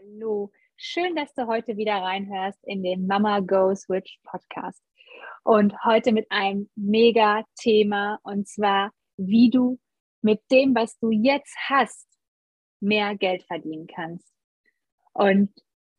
Hallo, schön, dass du heute wieder reinhörst in den Mama Go Switch Podcast. Und heute mit einem mega Thema und zwar, wie du mit dem, was du jetzt hast, mehr Geld verdienen kannst. Und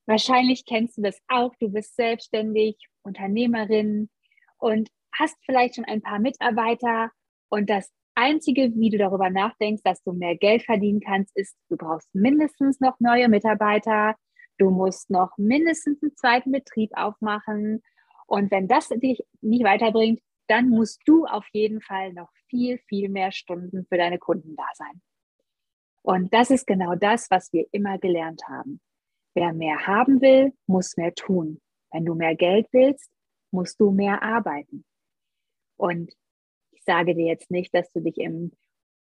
wahrscheinlich kennst du das auch. Du bist selbstständig, Unternehmerin und hast vielleicht schon ein paar Mitarbeiter und das Einzige, wie du darüber nachdenkst, dass du mehr Geld verdienen kannst, ist, du brauchst mindestens noch neue Mitarbeiter, du musst noch mindestens einen zweiten Betrieb aufmachen. Und wenn das dich nicht weiterbringt, dann musst du auf jeden Fall noch viel, viel mehr Stunden für deine Kunden da sein. Und das ist genau das, was wir immer gelernt haben. Wer mehr haben will, muss mehr tun. Wenn du mehr Geld willst, musst du mehr arbeiten. Und ich sage dir jetzt nicht, dass du dich im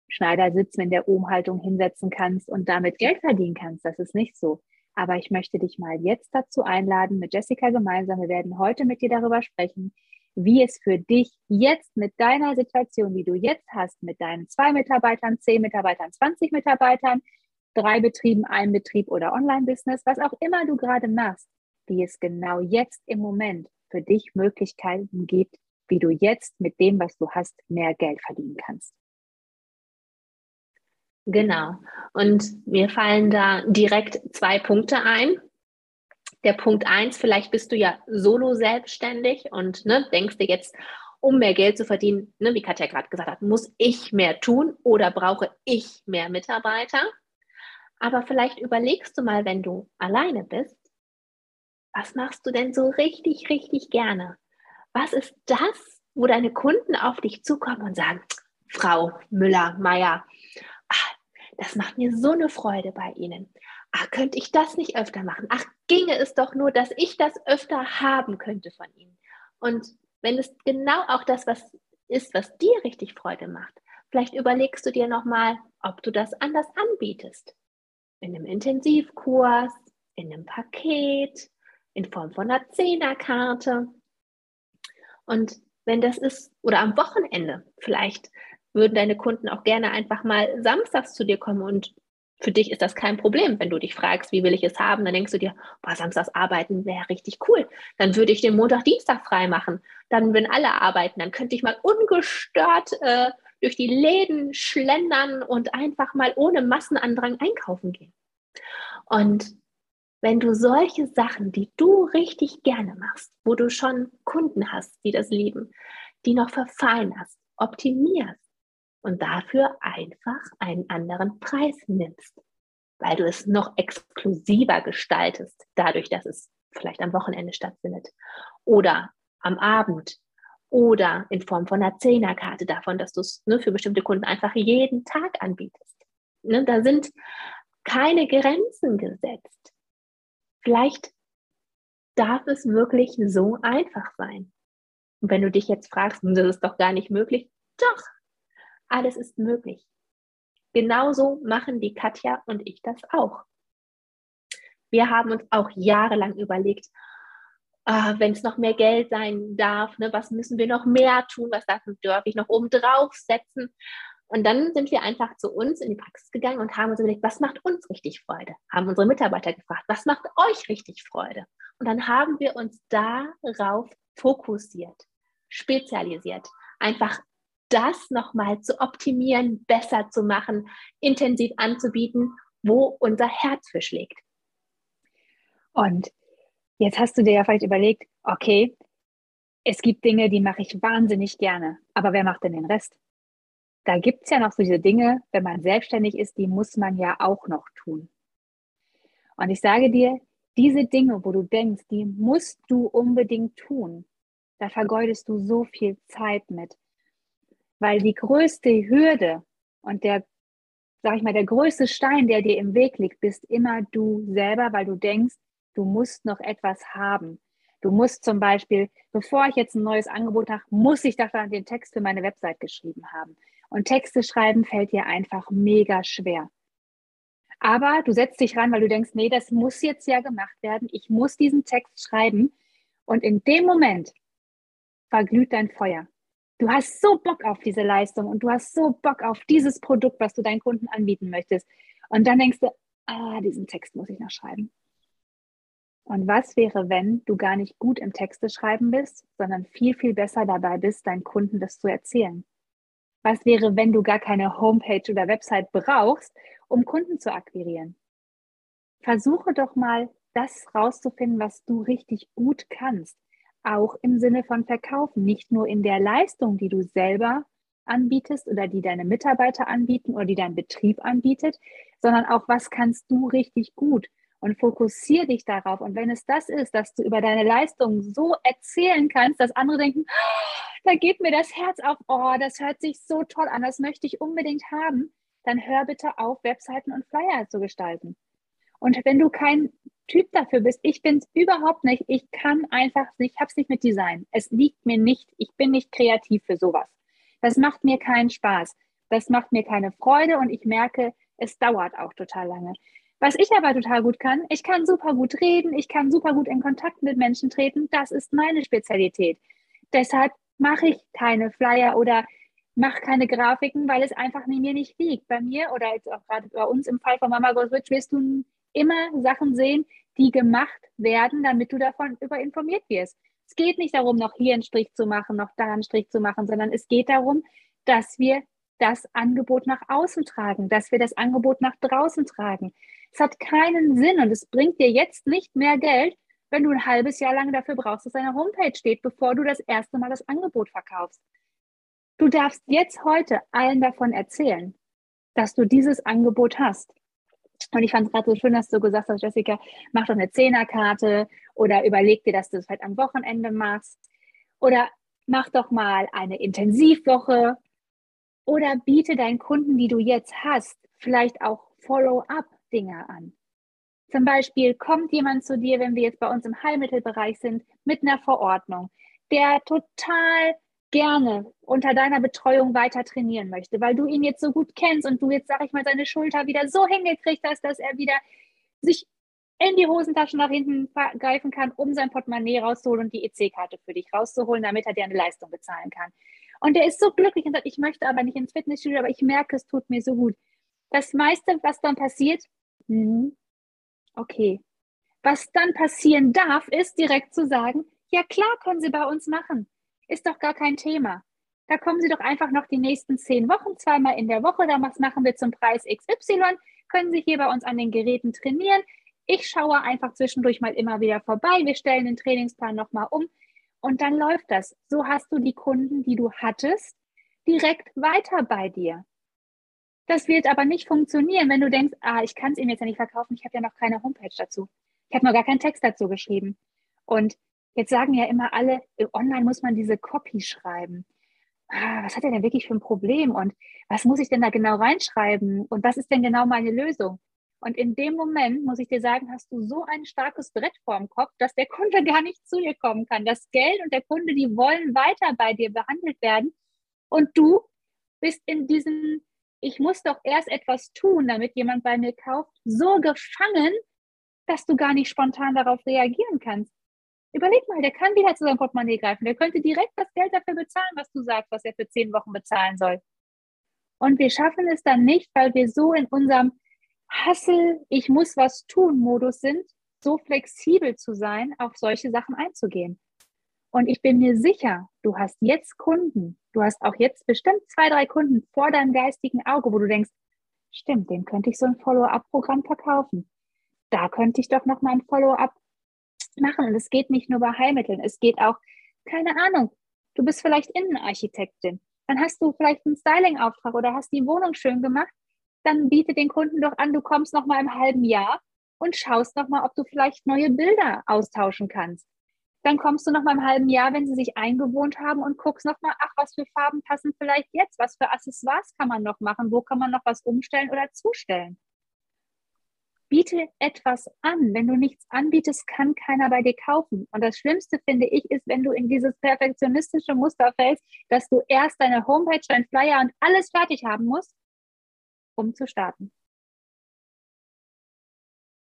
Schneidersitz in der Umhaltung hinsetzen kannst und damit Geld verdienen kannst. Das ist nicht so. Aber ich möchte dich mal jetzt dazu einladen, mit Jessica gemeinsam. Wir werden heute mit dir darüber sprechen, wie es für dich jetzt mit deiner Situation, die du jetzt hast, mit deinen zwei Mitarbeitern, zehn Mitarbeitern, 20 Mitarbeitern, drei Betrieben, ein Betrieb oder Online-Business, was auch immer du gerade machst, wie es genau jetzt im Moment für dich Möglichkeiten gibt, wie du jetzt mit dem, was du hast, mehr Geld verdienen kannst. Genau. Und mir fallen da direkt zwei Punkte ein. Der Punkt eins, vielleicht bist du ja solo selbstständig und ne, denkst dir jetzt, um mehr Geld zu verdienen, ne, wie Katja gerade gesagt hat, muss ich mehr tun oder brauche ich mehr Mitarbeiter? Aber vielleicht überlegst du mal, wenn du alleine bist, was machst du denn so richtig, richtig gerne? Was ist das, wo deine Kunden auf dich zukommen und sagen, Frau Müller, Meier, ach, das macht mir so eine Freude bei Ihnen. Ach, könnte ich das nicht öfter machen? Ach, ginge es doch nur, dass ich das öfter haben könnte von Ihnen. Und wenn es genau auch das was ist, was dir richtig Freude macht, vielleicht überlegst du dir nochmal, ob du das anders anbietest. In einem Intensivkurs, in einem Paket, in Form von einer Zehnerkarte. Und wenn das ist, oder am Wochenende, vielleicht würden deine Kunden auch gerne einfach mal samstags zu dir kommen und für dich ist das kein Problem. Wenn du dich fragst, wie will ich es haben, dann denkst du dir, boah, samstags arbeiten wäre richtig cool. Dann würde ich den Montag, Dienstag frei machen. Dann, wenn alle arbeiten, dann könnte ich mal ungestört äh, durch die Läden schlendern und einfach mal ohne Massenandrang einkaufen gehen. Und wenn du solche Sachen, die du richtig gerne machst, wo du schon Kunden hast, die das lieben, die noch verfeinerst, optimierst und dafür einfach einen anderen Preis nimmst, weil du es noch exklusiver gestaltest, dadurch, dass es vielleicht am Wochenende stattfindet oder am Abend oder in Form von einer Zehnerkarte davon, dass du es ne, für bestimmte Kunden einfach jeden Tag anbietest. Ne, da sind keine Grenzen gesetzt. Vielleicht darf es wirklich so einfach sein. Und wenn du dich jetzt fragst, hm, das ist doch gar nicht möglich, doch, alles ist möglich. Genauso machen die Katja und ich das auch. Wir haben uns auch jahrelang überlegt, äh, wenn es noch mehr Geld sein darf, ne, was müssen wir noch mehr tun, was darf, darf ich noch oben drauf setzen. Und dann sind wir einfach zu uns in die Praxis gegangen und haben uns überlegt, was macht uns richtig Freude? Haben unsere Mitarbeiter gefragt, was macht euch richtig Freude? Und dann haben wir uns darauf fokussiert, spezialisiert, einfach das nochmal zu optimieren, besser zu machen, intensiv anzubieten, wo unser Herz für schlägt. Und jetzt hast du dir ja vielleicht überlegt, okay, es gibt Dinge, die mache ich wahnsinnig gerne, aber wer macht denn den Rest? Da gibt es ja noch so diese Dinge, wenn man selbstständig ist, die muss man ja auch noch tun. Und ich sage dir, diese Dinge, wo du denkst, die musst du unbedingt tun, da vergeudest du so viel Zeit mit. Weil die größte Hürde und der, sag ich mal, der größte Stein, der dir im Weg liegt, bist immer du selber, weil du denkst, du musst noch etwas haben. Du musst zum Beispiel, bevor ich jetzt ein neues Angebot habe, muss ich dafür den Text für meine Website geschrieben haben. Und Texte schreiben fällt dir einfach mega schwer. Aber du setzt dich ran, weil du denkst, nee, das muss jetzt ja gemacht werden. Ich muss diesen Text schreiben. Und in dem Moment verglüht dein Feuer. Du hast so Bock auf diese Leistung und du hast so Bock auf dieses Produkt, was du deinen Kunden anbieten möchtest. Und dann denkst du, ah, diesen Text muss ich noch schreiben. Und was wäre, wenn du gar nicht gut im Texte schreiben bist, sondern viel, viel besser dabei bist, deinen Kunden das zu erzählen? Was wäre, wenn du gar keine Homepage oder Website brauchst, um Kunden zu akquirieren? Versuche doch mal, das rauszufinden, was du richtig gut kannst. Auch im Sinne von Verkaufen, nicht nur in der Leistung, die du selber anbietest oder die deine Mitarbeiter anbieten oder die dein Betrieb anbietet, sondern auch, was kannst du richtig gut und fokussiere dich darauf. Und wenn es das ist, dass du über deine Leistung so erzählen kannst, dass andere denken, oh, da geht mir das Herz auf, oh, das hört sich so toll an, das möchte ich unbedingt haben, dann hör bitte auf, Webseiten und Flyer zu gestalten. Und wenn du kein Typ dafür bist, ich bin es überhaupt nicht, ich kann einfach nicht, ich habe es nicht mit Design. Es liegt mir nicht, ich bin nicht kreativ für sowas. Das macht mir keinen Spaß. Das macht mir keine Freude und ich merke, es dauert auch total lange. Was ich aber total gut kann, ich kann super gut reden, ich kann super gut in Kontakt mit Menschen treten. Das ist meine Spezialität. Deshalb mache ich keine Flyer oder mache keine Grafiken, weil es einfach mir nicht liegt. Bei mir oder jetzt auch gerade bei uns im Fall von Mama Goes Rich wirst du immer Sachen sehen, die gemacht werden, damit du davon über informiert wirst. Es geht nicht darum, noch hier einen Strich zu machen, noch da einen Strich zu machen, sondern es geht darum, dass wir das Angebot nach außen tragen, dass wir das Angebot nach draußen tragen. Es hat keinen Sinn und es bringt dir jetzt nicht mehr Geld, wenn du ein halbes Jahr lang dafür brauchst, dass deine Homepage steht, bevor du das erste Mal das Angebot verkaufst. Du darfst jetzt heute allen davon erzählen, dass du dieses Angebot hast. Und ich fand es gerade so schön, dass du gesagt hast, Jessica, mach doch eine Zehnerkarte oder überleg dir, dass du es vielleicht am Wochenende machst. Oder mach doch mal eine Intensivwoche oder biete deinen Kunden, die du jetzt hast, vielleicht auch Follow-up-Dinge an. Zum Beispiel kommt jemand zu dir, wenn wir jetzt bei uns im Heilmittelbereich sind, mit einer Verordnung, der total gerne unter deiner Betreuung weiter trainieren möchte, weil du ihn jetzt so gut kennst und du jetzt, sag ich mal, seine Schulter wieder so hingekriegt hast, dass er wieder sich in die Hosentasche nach hinten greifen kann, um sein Portemonnaie rauszuholen und die EC-Karte für dich rauszuholen, damit er dir eine Leistung bezahlen kann. Und der ist so glücklich und sagt, ich möchte aber nicht ins Fitnessstudio, aber ich merke, es tut mir so gut. Das meiste, was dann passiert, hm, okay. Was dann passieren darf, ist direkt zu sagen, ja klar können Sie bei uns machen. Ist doch gar kein Thema. Da kommen Sie doch einfach noch die nächsten zehn Wochen, zweimal in der Woche, da machen wir zum Preis XY, können Sie hier bei uns an den Geräten trainieren. Ich schaue einfach zwischendurch mal immer wieder vorbei. Wir stellen den Trainingsplan nochmal um. Und dann läuft das. So hast du die Kunden, die du hattest, direkt weiter bei dir. Das wird aber nicht funktionieren, wenn du denkst, ah, ich kann es ihm jetzt ja nicht verkaufen, ich habe ja noch keine Homepage dazu. Ich habe noch gar keinen Text dazu geschrieben. Und jetzt sagen ja immer alle, online muss man diese Copy schreiben. Ah, was hat er denn wirklich für ein Problem und was muss ich denn da genau reinschreiben und was ist denn genau meine Lösung? Und in dem Moment, muss ich dir sagen, hast du so ein starkes Brett vorm Kopf, dass der Kunde gar nicht zu dir kommen kann. Das Geld und der Kunde, die wollen weiter bei dir behandelt werden. Und du bist in diesem, ich muss doch erst etwas tun, damit jemand bei mir kauft, so gefangen, dass du gar nicht spontan darauf reagieren kannst. Überleg mal, der kann wieder zu seinem Portemonnaie greifen. Der könnte direkt das Geld dafür bezahlen, was du sagst, was er für zehn Wochen bezahlen soll. Und wir schaffen es dann nicht, weil wir so in unserem Hassel, ich muss was tun Modus sind, so flexibel zu sein, auf solche Sachen einzugehen. Und ich bin mir sicher, du hast jetzt Kunden, du hast auch jetzt bestimmt zwei, drei Kunden vor deinem geistigen Auge, wo du denkst, stimmt, dem könnte ich so ein Follow-up-Programm verkaufen. Da könnte ich doch noch mal ein Follow-up machen. Und es geht nicht nur bei Heilmitteln, es geht auch, keine Ahnung, du bist vielleicht Innenarchitektin. Dann hast du vielleicht einen Styling-Auftrag oder hast die Wohnung schön gemacht dann biete den Kunden doch an, du kommst noch mal im halben Jahr und schaust noch mal, ob du vielleicht neue Bilder austauschen kannst. Dann kommst du noch mal im halben Jahr, wenn sie sich eingewohnt haben und guckst noch mal, ach, was für Farben passen vielleicht jetzt, was für Accessoires kann man noch machen, wo kann man noch was umstellen oder zustellen. Biete etwas an. Wenn du nichts anbietest, kann keiner bei dir kaufen. Und das Schlimmste, finde ich, ist, wenn du in dieses perfektionistische Muster fällst, dass du erst deine Homepage, dein Flyer und alles fertig haben musst um zu starten.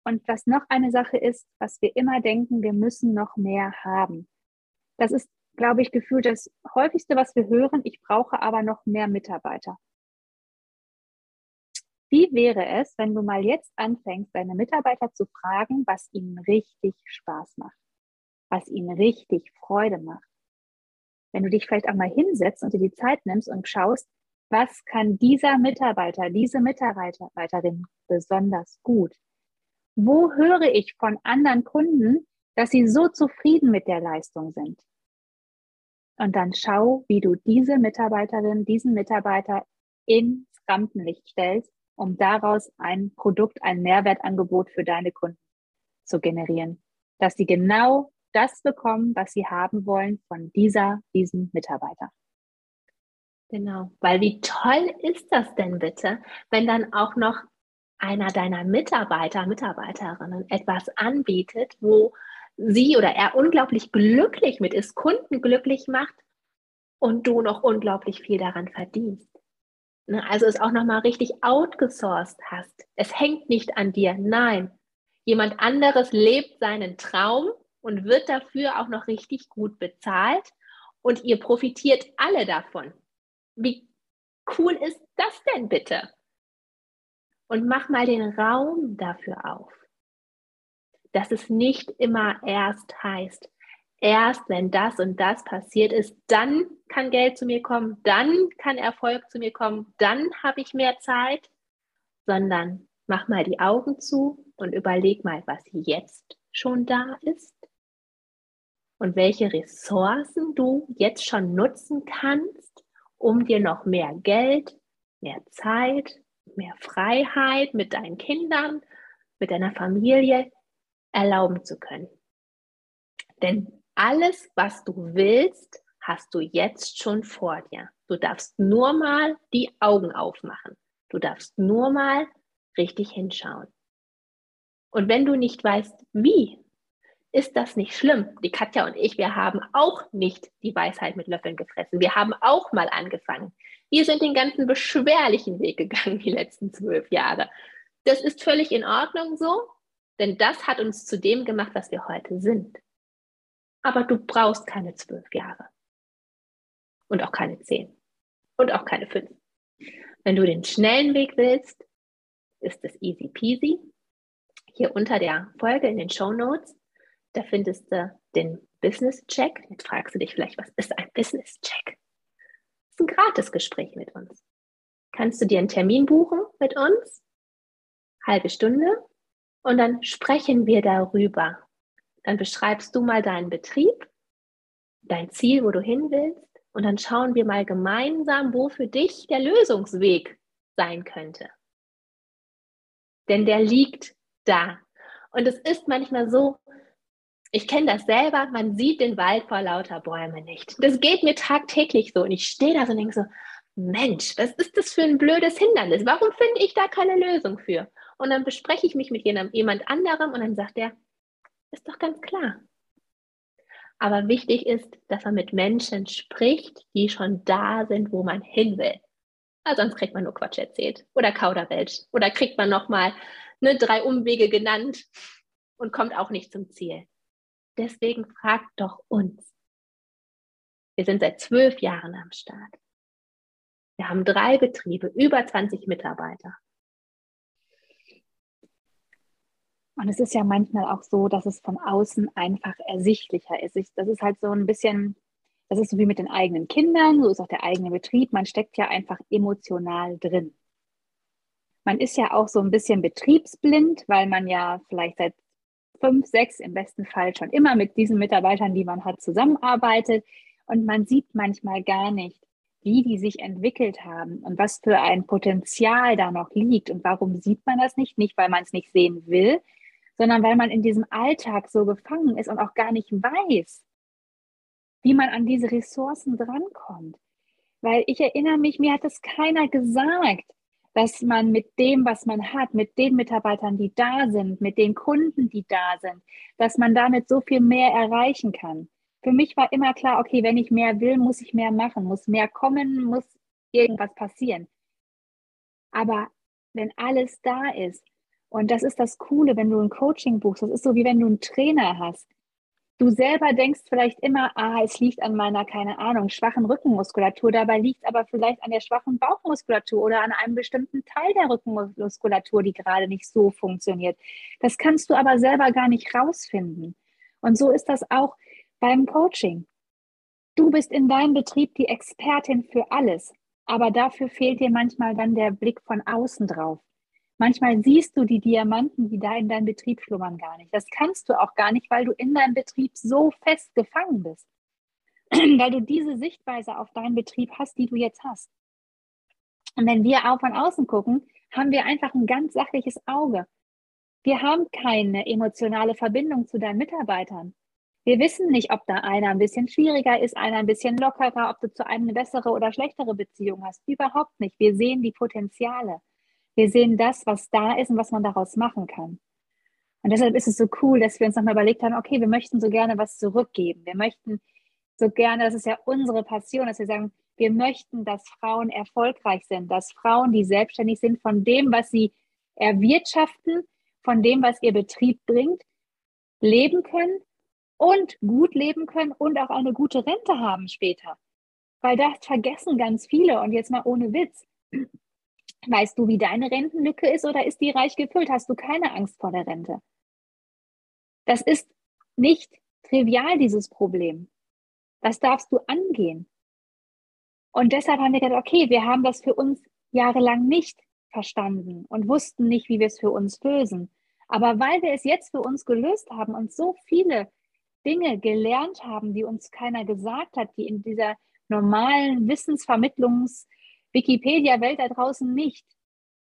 Und was noch eine Sache ist, was wir immer denken, wir müssen noch mehr haben. Das ist, glaube ich, gefühlt das häufigste, was wir hören. Ich brauche aber noch mehr Mitarbeiter. Wie wäre es, wenn du mal jetzt anfängst, deine Mitarbeiter zu fragen, was ihnen richtig Spaß macht, was ihnen richtig Freude macht? Wenn du dich vielleicht auch mal hinsetzt und dir die Zeit nimmst und schaust, was kann dieser Mitarbeiter, diese Mitarbeiterin besonders gut? Wo höre ich von anderen Kunden, dass sie so zufrieden mit der Leistung sind? Und dann schau, wie du diese Mitarbeiterin, diesen Mitarbeiter ins Rampenlicht stellst, um daraus ein Produkt, ein Mehrwertangebot für deine Kunden zu generieren. Dass sie genau das bekommen, was sie haben wollen von dieser, diesem Mitarbeiter. Genau, weil wie toll ist das denn bitte, wenn dann auch noch einer deiner Mitarbeiter, Mitarbeiterinnen etwas anbietet, wo sie oder er unglaublich glücklich mit ist, Kunden glücklich macht und du noch unglaublich viel daran verdienst. Ne, also es auch nochmal richtig outgesourced hast. Es hängt nicht an dir, nein. Jemand anderes lebt seinen Traum und wird dafür auch noch richtig gut bezahlt und ihr profitiert alle davon. Wie cool ist das denn bitte? Und mach mal den Raum dafür auf, dass es nicht immer erst heißt, erst wenn das und das passiert ist, dann kann Geld zu mir kommen, dann kann Erfolg zu mir kommen, dann habe ich mehr Zeit, sondern mach mal die Augen zu und überleg mal, was jetzt schon da ist und welche Ressourcen du jetzt schon nutzen kannst, um dir noch mehr Geld, mehr Zeit, mehr Freiheit mit deinen Kindern, mit deiner Familie erlauben zu können. Denn alles, was du willst, hast du jetzt schon vor dir. Du darfst nur mal die Augen aufmachen. Du darfst nur mal richtig hinschauen. Und wenn du nicht weißt, wie, ist das nicht schlimm. Die Katja und ich, wir haben auch nicht die Weisheit mit Löffeln gefressen. Wir haben auch mal angefangen. Wir sind den ganzen beschwerlichen Weg gegangen die letzten zwölf Jahre. Das ist völlig in Ordnung so, denn das hat uns zu dem gemacht, was wir heute sind. Aber du brauchst keine zwölf Jahre. Und auch keine zehn. Und auch keine fünf. Wenn du den schnellen Weg willst, ist es easy peasy. Hier unter der Folge in den Show Notes da findest du den Business Check. Jetzt fragst du dich vielleicht, was ist ein Business Check? Ist ein Gratisgespräch mit uns. Kannst du dir einen Termin buchen mit uns? Halbe Stunde. Und dann sprechen wir darüber. Dann beschreibst du mal deinen Betrieb, dein Ziel, wo du hin willst. Und dann schauen wir mal gemeinsam, wo für dich der Lösungsweg sein könnte. Denn der liegt da. Und es ist manchmal so, ich kenne das selber, man sieht den Wald vor lauter Bäumen nicht. Das geht mir tagtäglich so und ich stehe da so und denke so, Mensch, was ist das für ein blödes Hindernis? Warum finde ich da keine Lösung für? Und dann bespreche ich mich mit jemand anderem und dann sagt er, ist doch ganz klar. Aber wichtig ist, dass man mit Menschen spricht, die schon da sind, wo man hin will. Weil sonst kriegt man nur Quatsch erzählt oder Kauderwelsch oder kriegt man nochmal ne, drei Umwege genannt und kommt auch nicht zum Ziel. Deswegen fragt doch uns. Wir sind seit zwölf Jahren am Start. Wir haben drei Betriebe, über 20 Mitarbeiter. Und es ist ja manchmal auch so, dass es von außen einfach ersichtlicher ist. Das ist halt so ein bisschen, das ist so wie mit den eigenen Kindern, so ist auch der eigene Betrieb. Man steckt ja einfach emotional drin. Man ist ja auch so ein bisschen betriebsblind, weil man ja vielleicht seit fünf, sechs im besten Fall schon immer mit diesen Mitarbeitern, die man hat, zusammenarbeitet. Und man sieht manchmal gar nicht, wie die sich entwickelt haben und was für ein Potenzial da noch liegt. Und warum sieht man das nicht? Nicht, weil man es nicht sehen will, sondern weil man in diesem Alltag so gefangen ist und auch gar nicht weiß, wie man an diese Ressourcen drankommt. Weil ich erinnere mich, mir hat es keiner gesagt, dass man mit dem, was man hat, mit den Mitarbeitern, die da sind, mit den Kunden, die da sind, dass man damit so viel mehr erreichen kann. Für mich war immer klar, okay, wenn ich mehr will, muss ich mehr machen, muss mehr kommen, muss irgendwas passieren. Aber wenn alles da ist, und das ist das Coole, wenn du ein Coaching buchst, das ist so wie wenn du einen Trainer hast. Du selber denkst vielleicht immer, ah, es liegt an meiner, keine Ahnung, schwachen Rückenmuskulatur. Dabei liegt aber vielleicht an der schwachen Bauchmuskulatur oder an einem bestimmten Teil der Rückenmuskulatur, die gerade nicht so funktioniert. Das kannst du aber selber gar nicht rausfinden. Und so ist das auch beim Coaching. Du bist in deinem Betrieb die Expertin für alles, aber dafür fehlt dir manchmal dann der Blick von außen drauf. Manchmal siehst du die Diamanten, die da in deinem Betrieb schlummern, gar nicht. Das kannst du auch gar nicht, weil du in deinem Betrieb so fest gefangen bist. weil du diese Sichtweise auf deinen Betrieb hast, die du jetzt hast. Und wenn wir auch von außen gucken, haben wir einfach ein ganz sachliches Auge. Wir haben keine emotionale Verbindung zu deinen Mitarbeitern. Wir wissen nicht, ob da einer ein bisschen schwieriger ist, einer ein bisschen lockerer, ob du zu einem eine bessere oder schlechtere Beziehung hast. Überhaupt nicht. Wir sehen die Potenziale. Wir sehen das, was da ist und was man daraus machen kann. Und deshalb ist es so cool, dass wir uns nochmal überlegt haben, okay, wir möchten so gerne was zurückgeben. Wir möchten so gerne, das ist ja unsere Passion, dass wir sagen, wir möchten, dass Frauen erfolgreich sind, dass Frauen, die selbstständig sind, von dem, was sie erwirtschaften, von dem, was ihr Betrieb bringt, leben können und gut leben können und auch eine gute Rente haben später. Weil das vergessen ganz viele und jetzt mal ohne Witz. Weißt du, wie deine Rentenlücke ist oder ist die reich gefüllt? Hast du keine Angst vor der Rente? Das ist nicht trivial, dieses Problem. Das darfst du angehen. Und deshalb haben wir gedacht, okay, wir haben das für uns jahrelang nicht verstanden und wussten nicht, wie wir es für uns lösen. Aber weil wir es jetzt für uns gelöst haben und so viele Dinge gelernt haben, die uns keiner gesagt hat, die in dieser normalen Wissensvermittlungs- Wikipedia-Welt da draußen nicht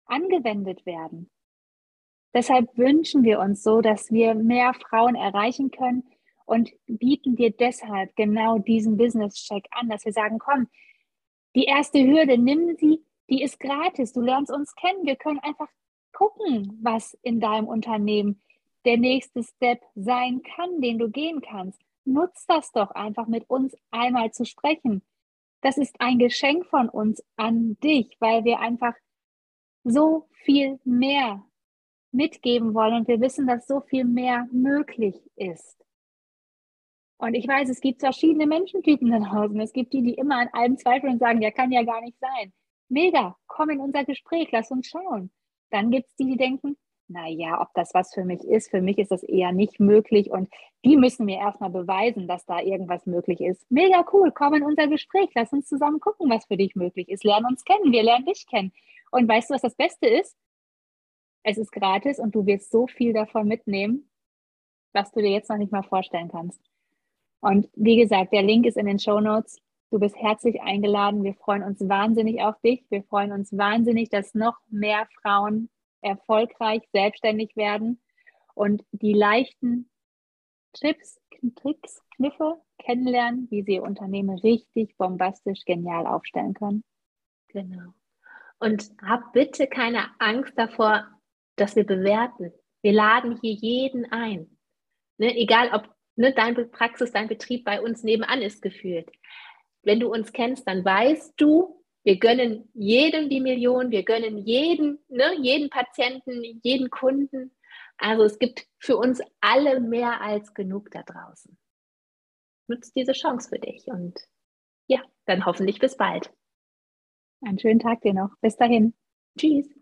angewendet werden. Deshalb wünschen wir uns so, dass wir mehr Frauen erreichen können und bieten dir deshalb genau diesen Business-Check an, dass wir sagen, komm, die erste Hürde, nimm sie, die ist gratis, du lernst uns kennen, wir können einfach gucken, was in deinem Unternehmen der nächste Step sein kann, den du gehen kannst. Nutz das doch einfach mit uns einmal zu sprechen das ist ein Geschenk von uns an dich, weil wir einfach so viel mehr mitgeben wollen und wir wissen, dass so viel mehr möglich ist. Und ich weiß, es gibt verschiedene Menschentypen da draußen. Es gibt die, die immer an allem zweifeln und sagen, ja, kann ja gar nicht sein. Mega, komm in unser Gespräch, lass uns schauen. Dann gibt es die, die denken, naja, ob das was für mich ist, für mich ist das eher nicht möglich und die müssen mir erstmal beweisen, dass da irgendwas möglich ist. Mega cool, komm in unser Gespräch, lass uns zusammen gucken, was für dich möglich ist. Lern uns kennen, wir lernen dich kennen. Und weißt du, was das Beste ist? Es ist gratis und du wirst so viel davon mitnehmen, was du dir jetzt noch nicht mal vorstellen kannst. Und wie gesagt, der Link ist in den Show Notes. Du bist herzlich eingeladen. Wir freuen uns wahnsinnig auf dich. Wir freuen uns wahnsinnig, dass noch mehr Frauen erfolgreich selbstständig werden und die leichten Tipps, Tricks, Kniffe kennenlernen, wie sie ihr Unternehmen richtig bombastisch genial aufstellen können. Genau. Und hab bitte keine Angst davor, dass wir bewerten. Wir laden hier jeden ein. Ne, egal ob ne, deine Praxis, dein Betrieb bei uns nebenan ist gefühlt. Wenn du uns kennst, dann weißt du, wir gönnen jedem die Million, wir gönnen jeden, ne, jeden Patienten, jeden Kunden. Also es gibt für uns alle mehr als genug da draußen. Nutzt diese Chance für dich und ja, dann hoffentlich bis bald. Einen schönen Tag dir noch. Bis dahin. Tschüss.